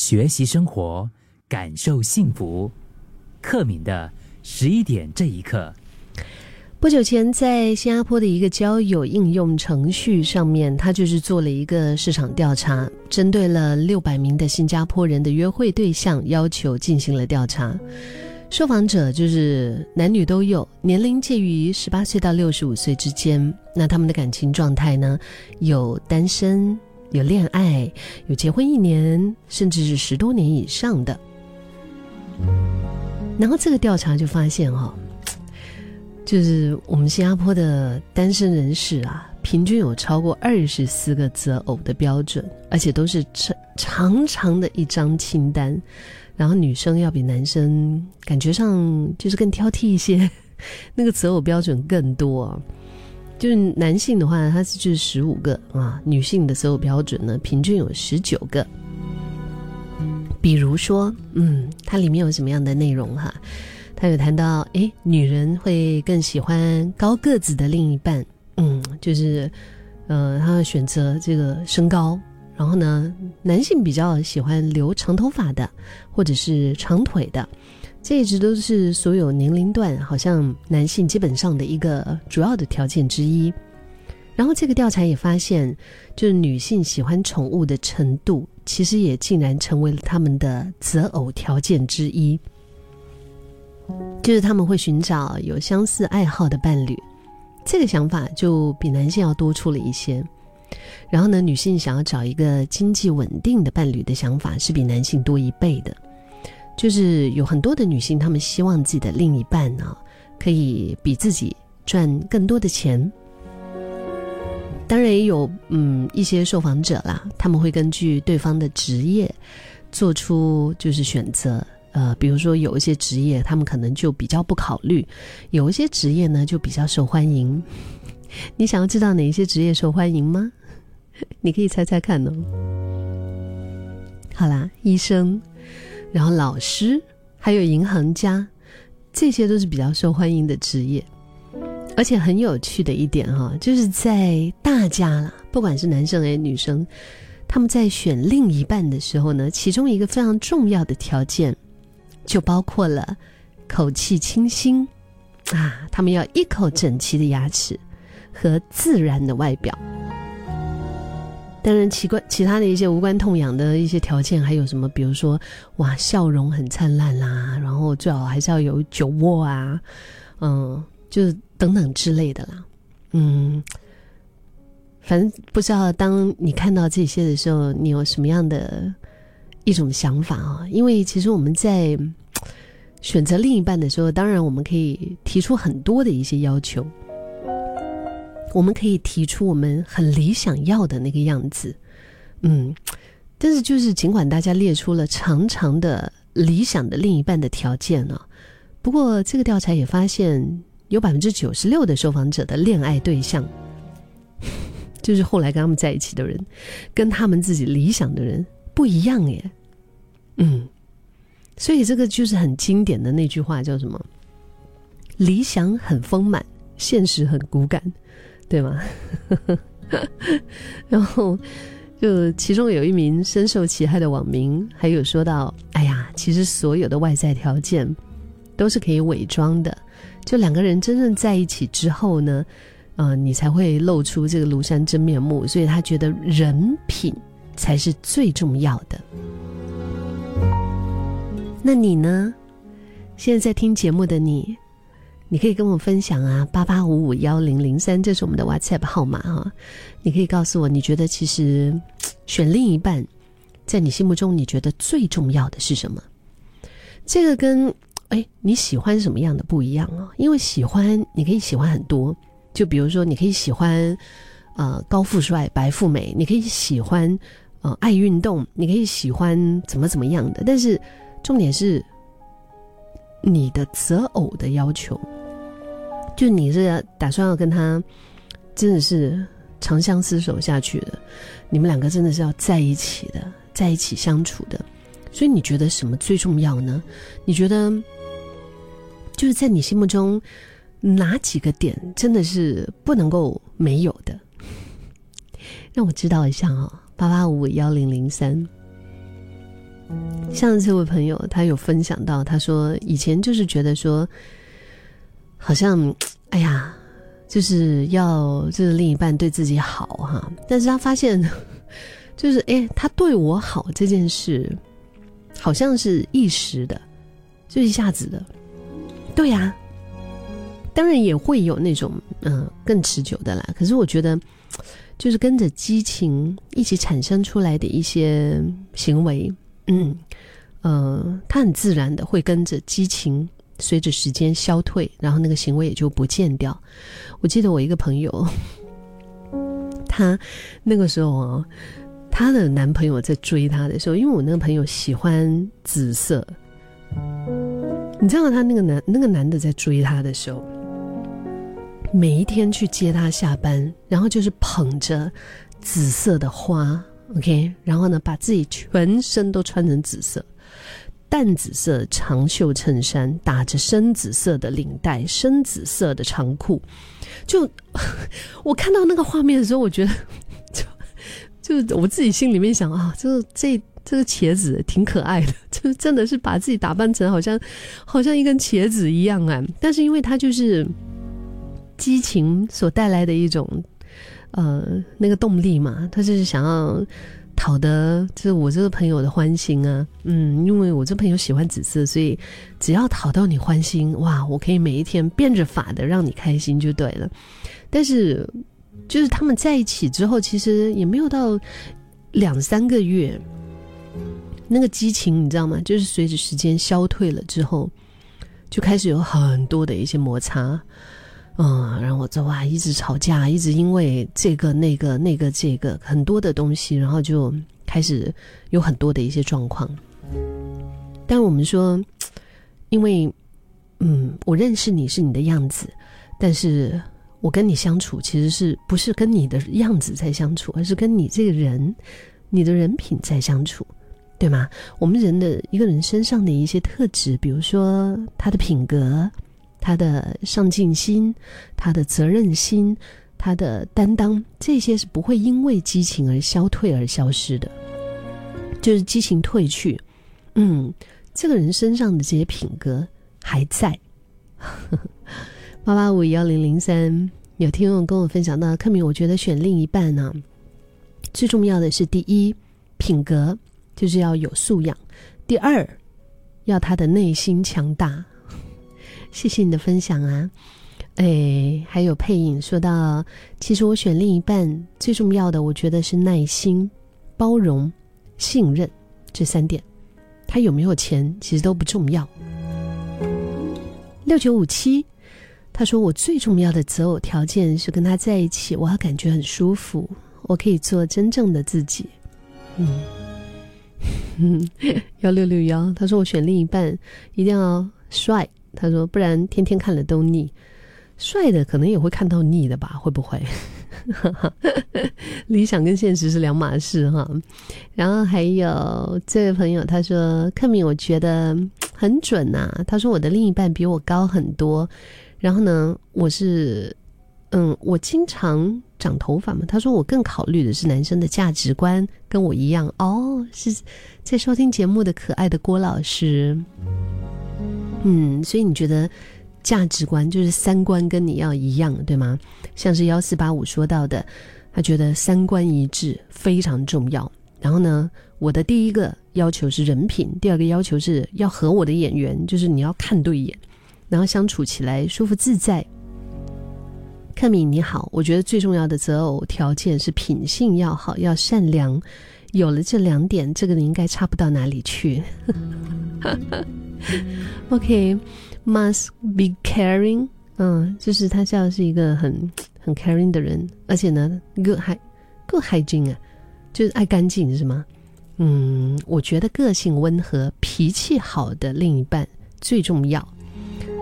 学习生活，感受幸福。克敏的十一点这一刻。不久前，在新加坡的一个交友应用程序上面，他就是做了一个市场调查，针对了六百名的新加坡人的约会对象要求进行了调查。受访者就是男女都有，年龄介于十八岁到六十五岁之间。那他们的感情状态呢？有单身，有恋爱，有结婚一年，甚至是十多年以上的。然后这个调查就发现哈。就是我们新加坡的单身人士啊，平均有超过二十四个择偶的标准，而且都是长长长的一张清单。然后女生要比男生感觉上就是更挑剔一些，那个择偶标准更多。就是男性的话，他是就是十五个啊，女性的择偶标准呢，平均有十九个。比如说，嗯，它里面有什么样的内容哈？他有谈到，哎，女人会更喜欢高个子的另一半，嗯，就是，呃，他选择这个身高，然后呢，男性比较喜欢留长头发的，或者是长腿的，这一直都是所有年龄段好像男性基本上的一个主要的条件之一。然后这个调查也发现，就是女性喜欢宠物的程度，其实也竟然成为了他们的择偶条件之一。就是他们会寻找有相似爱好的伴侣，这个想法就比男性要多出了一些。然后呢，女性想要找一个经济稳定的伴侣的想法是比男性多一倍的。就是有很多的女性，她们希望自己的另一半呢，可以比自己赚更多的钱。当然也有嗯一些受访者啦，他们会根据对方的职业做出就是选择。呃，比如说有一些职业，他们可能就比较不考虑；有一些职业呢，就比较受欢迎。你想要知道哪一些职业受欢迎吗？你可以猜猜看哦。好啦，医生，然后老师，还有银行家，这些都是比较受欢迎的职业。而且很有趣的一点哈，就是在大家啦，不管是男生还是女生，他们在选另一半的时候呢，其中一个非常重要的条件。就包括了口气清新啊，他们要一口整齐的牙齿和自然的外表。当然，奇怪其他的一些无关痛痒的一些条件还有什么？比如说，哇，笑容很灿烂啦，然后最好还是要有酒窝啊，嗯，就是等等之类的啦。嗯，反正不知道当你看到这些的时候，你有什么样的一种想法啊？因为其实我们在。选择另一半的时候，当然我们可以提出很多的一些要求，我们可以提出我们很理想要的那个样子，嗯，但是就是尽管大家列出了长长的理想的另一半的条件呢，不过这个调查也发现，有百分之九十六的受访者的恋爱对象，就是后来跟他们在一起的人，跟他们自己理想的人不一样耶，嗯。所以这个就是很经典的那句话，叫什么？理想很丰满，现实很骨感，对吗？然后，就其中有一名深受其害的网民，还有说到：“哎呀，其实所有的外在条件都是可以伪装的，就两个人真正在一起之后呢，呃，你才会露出这个庐山真面目。所以他觉得人品才是最重要的。”那你呢？现在在听节目的你，你可以跟我分享啊，八八五五幺零零三，这是我们的 WhatsApp 号码哈。你可以告诉我，你觉得其实选另一半，在你心目中你觉得最重要的是什么？这个跟哎你喜欢什么样的不一样啊？因为喜欢你可以喜欢很多，就比如说你可以喜欢呃高富帅、白富美，你可以喜欢呃爱运动，你可以喜欢怎么怎么样的，但是。重点是你的择偶的要求，就你是打算要跟他真的是长相厮守下去的，你们两个真的是要在一起的，在一起相处的，所以你觉得什么最重要呢？你觉得就是在你心目中哪几个点真的是不能够没有的？让我知道一下哦，八八五幺零零三。像这位朋友，他有分享到，他说以前就是觉得说，好像哎呀，就是要就是另一半对自己好哈，但是他发现，就是哎，他对我好这件事，好像是一时的，就一下子的，对呀。当然也会有那种嗯更持久的啦，可是我觉得，就是跟着激情一起产生出来的一些行为，嗯呃，它很自然的会跟着激情随着时间消退，然后那个行为也就不见掉。我记得我一个朋友，她那个时候啊，她的男朋友在追她的时候，因为我那个朋友喜欢紫色，你知道她那个男那个男的在追她的时候。每一天去接他下班，然后就是捧着紫色的花，OK，然后呢，把自己全身都穿成紫色，淡紫色长袖衬衫，打着深紫色的领带，深紫色的长裤。就 我看到那个画面的时候，我觉得 就就我自己心里面想啊，这这这个茄子挺可爱的，就 真的是把自己打扮成好像好像一根茄子一样啊。但是因为他就是。激情所带来的一种，呃，那个动力嘛，他就是想要讨得就是我这个朋友的欢心啊，嗯，因为我这朋友喜欢紫色，所以只要讨到你欢心，哇，我可以每一天变着法的让你开心就对了。但是，就是他们在一起之后，其实也没有到两三个月，那个激情你知道吗？就是随着时间消退了之后，就开始有很多的一些摩擦。嗯，然后我就哇，一直吵架，一直因为这个那个那个这个很多的东西，然后就开始有很多的一些状况。但我们说，因为嗯，我认识你是你的样子，但是我跟你相处其实是不是跟你的样子在相处，而是跟你这个人，你的人品在相处，对吗？我们人的一个人身上的一些特质，比如说他的品格。他的上进心，他的责任心，他的担当，这些是不会因为激情而消退而消失的。就是激情褪去，嗯，这个人身上的这些品格还在。八八五幺零零三有听众跟我分享到，克敏，我觉得选另一半呢，最重要的是第一，品格就是要有素养；第二，要他的内心强大。谢谢你的分享啊，哎，还有配影说到，其实我选另一半最重要的，我觉得是耐心、包容、信任这三点。他有没有钱其实都不重要。六九五七，他说我最重要的择偶条件是跟他在一起，我要感觉很舒服，我可以做真正的自己。嗯，幺六六幺，他说我选另一半一定要帅。他说：“不然天天看了都腻，帅的可能也会看到腻的吧？会不会？理想跟现实是两码事哈。然后还有这位朋友，他说：‘克敏，我觉得很准呐。’他说我的另一半比我高很多，然后呢，我是嗯，我经常长头发嘛。他说我更考虑的是男生的价值观，跟我一样哦。是在收听节目的可爱的郭老师。”嗯，所以你觉得价值观就是三观跟你要一样，对吗？像是幺四八五说到的，他觉得三观一致非常重要。然后呢，我的第一个要求是人品，第二个要求是要和我的眼缘，就是你要看对眼，然后相处起来舒服自在。克敏你好，我觉得最重要的择偶条件是品性要好，要善良。有了这两点，这个人应该差不到哪里去。OK，must be caring，嗯，就是他是要是一个很 很 caring 的人，而且呢，good good hygiene 啊，就是爱干净是吗？嗯，我觉得个性温和、脾气好的另一半最重要。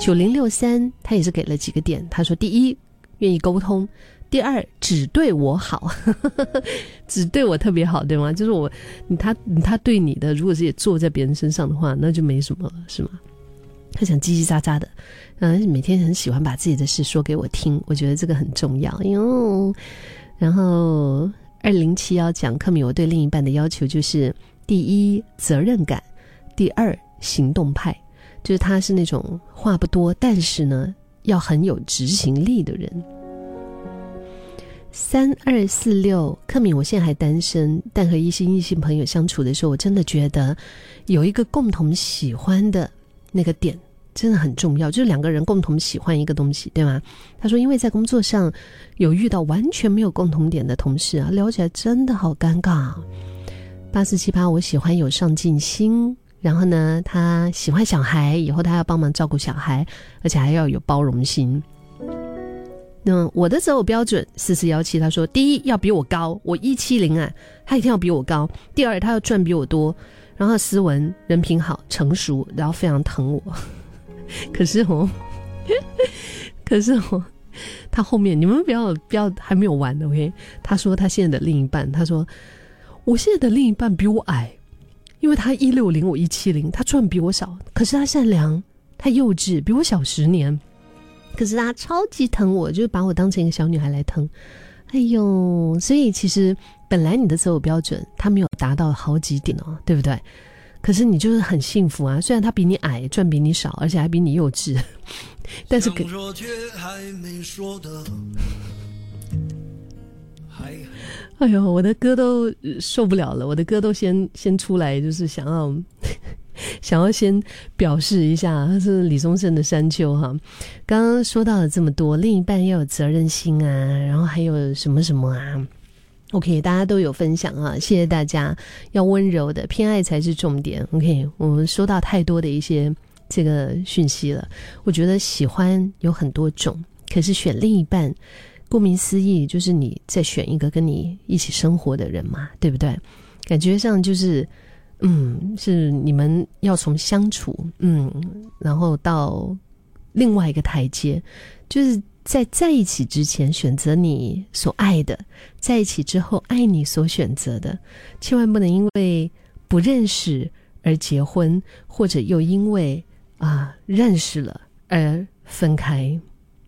九零六三他也是给了几个点，他说：第一，愿意沟通。第二，只对我好，只对我特别好，对吗？就是我，他他对你的，如果是也坐在别人身上的话，那就没什么了，是吗？他想叽叽喳喳的，嗯，每天很喜欢把自己的事说给我听，我觉得这个很重要哟。然后二零七幺讲克米，我对另一半的要求就是第一责任感，第二行动派，就是他是那种话不多，但是呢要很有执行力的人。三二四六，克敏，我现在还单身，但和一些异性朋友相处的时候，我真的觉得有一个共同喜欢的那个点真的很重要，就是两个人共同喜欢一个东西，对吗？他说，因为在工作上有遇到完全没有共同点的同事啊，聊起来真的好尴尬。八四七八，我喜欢有上进心，然后呢，他喜欢小孩，以后他要帮忙照顾小孩，而且还要有包容心。那我的择偶标准四四幺七，他说：第一要比我高，我一七零啊，他一定要比我高；第二他要赚比我多，然后斯文、人品好、成熟，然后非常疼我。可是哦，可是哦，他后面你们不要不要还没有完呢，OK？他说他现在的另一半，他说我现在的另一半比我矮，因为他一六零，我一七零，他赚比我少，可是他善良，他幼稚，比我小十年。可是他超级疼我，就是把我当成一个小女孩来疼。哎呦，所以其实本来你的择偶标准他没有达到好几点哦，对不对？可是你就是很幸福啊，虽然他比你矮，赚比你少，而且还比你幼稚，但是可。哎呦，我的歌都受不了了，我的歌都先先出来，就是想要。想要先表示一下，是李宗盛的《山丘》哈。刚刚说到了这么多，另一半要有责任心啊，然后还有什么什么啊？OK，大家都有分享啊，谢谢大家。要温柔的，偏爱才是重点。OK，我们收到太多的一些这个讯息了。我觉得喜欢有很多种，可是选另一半，顾名思义，就是你在选一个跟你一起生活的人嘛，对不对？感觉上就是。嗯，是你们要从相处，嗯，然后到另外一个台阶，就是在在一起之前选择你所爱的，在一起之后爱你所选择的，千万不能因为不认识而结婚，或者又因为啊认识了而分开。